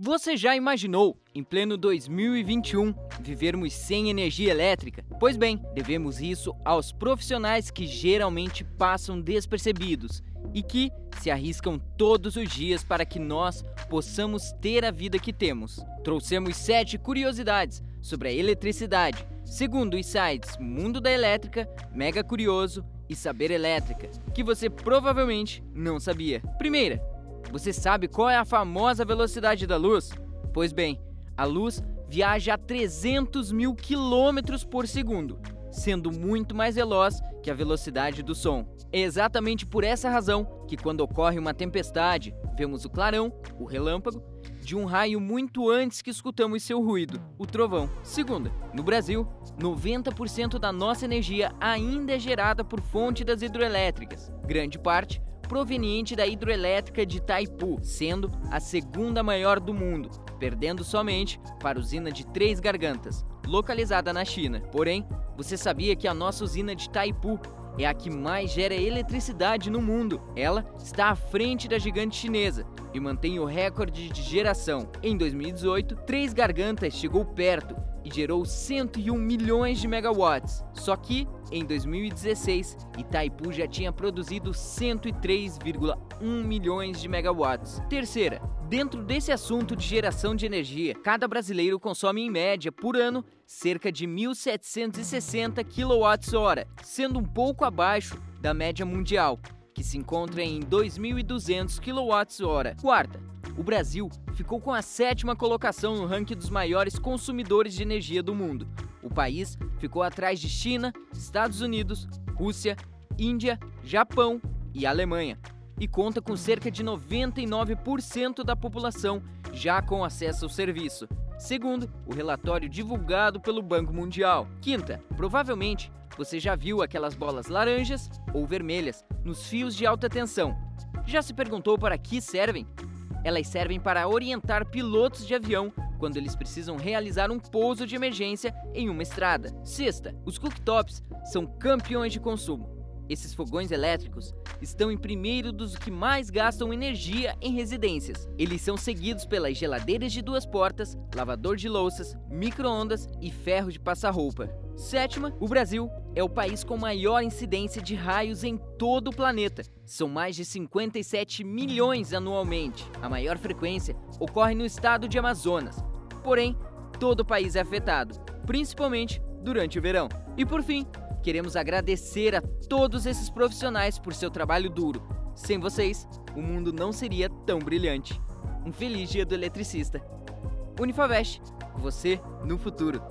Você já imaginou, em pleno 2021, vivermos sem energia elétrica? Pois bem, devemos isso aos profissionais que geralmente passam despercebidos e que se arriscam todos os dias para que nós possamos ter a vida que temos. Trouxemos sete curiosidades sobre a eletricidade, segundo os sites Mundo da Elétrica, Mega Curioso e Saber Elétrica, que você provavelmente não sabia. Primeira, você sabe qual é a famosa velocidade da luz? Pois bem, a luz viaja a 300 mil quilômetros por segundo, sendo muito mais veloz que a velocidade do som. É exatamente por essa razão que, quando ocorre uma tempestade, vemos o clarão, o relâmpago, de um raio muito antes que escutamos seu ruído, o trovão. Segunda, no Brasil, 90% da nossa energia ainda é gerada por fonte das hidroelétricas, grande parte proveniente da hidroelétrica de Itaipu, sendo a segunda maior do mundo, perdendo somente para a usina de Três Gargantas, localizada na China. Porém, você sabia que a nossa usina de Itaipu é a que mais gera eletricidade no mundo. Ela está à frente da gigante chinesa e mantém o recorde de geração. Em 2018, Três Gargantas chegou perto e gerou 101 milhões de megawatts. Só que, em 2016, Itaipu já tinha produzido 103,1 milhões de megawatts. Terceira, dentro desse assunto de geração de energia, cada brasileiro consome em média por ano cerca de 1.760 kWh, sendo um pouco abaixo da média mundial, que se encontra em 2.200 kWh. Quarta, o Brasil ficou com a sétima colocação no ranking dos maiores consumidores de energia do mundo. O país ficou atrás de China, Estados Unidos, Rússia, Índia, Japão e Alemanha, e conta com cerca de 99% da população já com acesso ao serviço, segundo o relatório divulgado pelo Banco Mundial. Quinta, provavelmente você já viu aquelas bolas laranjas ou vermelhas nos fios de alta tensão. Já se perguntou para que servem? Elas servem para orientar pilotos de avião quando eles precisam realizar um pouso de emergência em uma estrada. Sexta, os cooktops são campeões de consumo. Esses fogões elétricos estão em primeiro dos que mais gastam energia em residências. Eles são seguidos pelas geladeiras de duas portas, lavador de louças, micro-ondas e ferro de passar roupa. Sétima, o Brasil é o país com maior incidência de raios em todo o planeta. São mais de 57 milhões anualmente. A maior frequência ocorre no estado de Amazonas. Porém, todo o país é afetado, principalmente durante o verão. E por fim, queremos agradecer a todos esses profissionais por seu trabalho duro. Sem vocês, o mundo não seria tão brilhante. Um feliz dia do eletricista. Unifavest, você no futuro.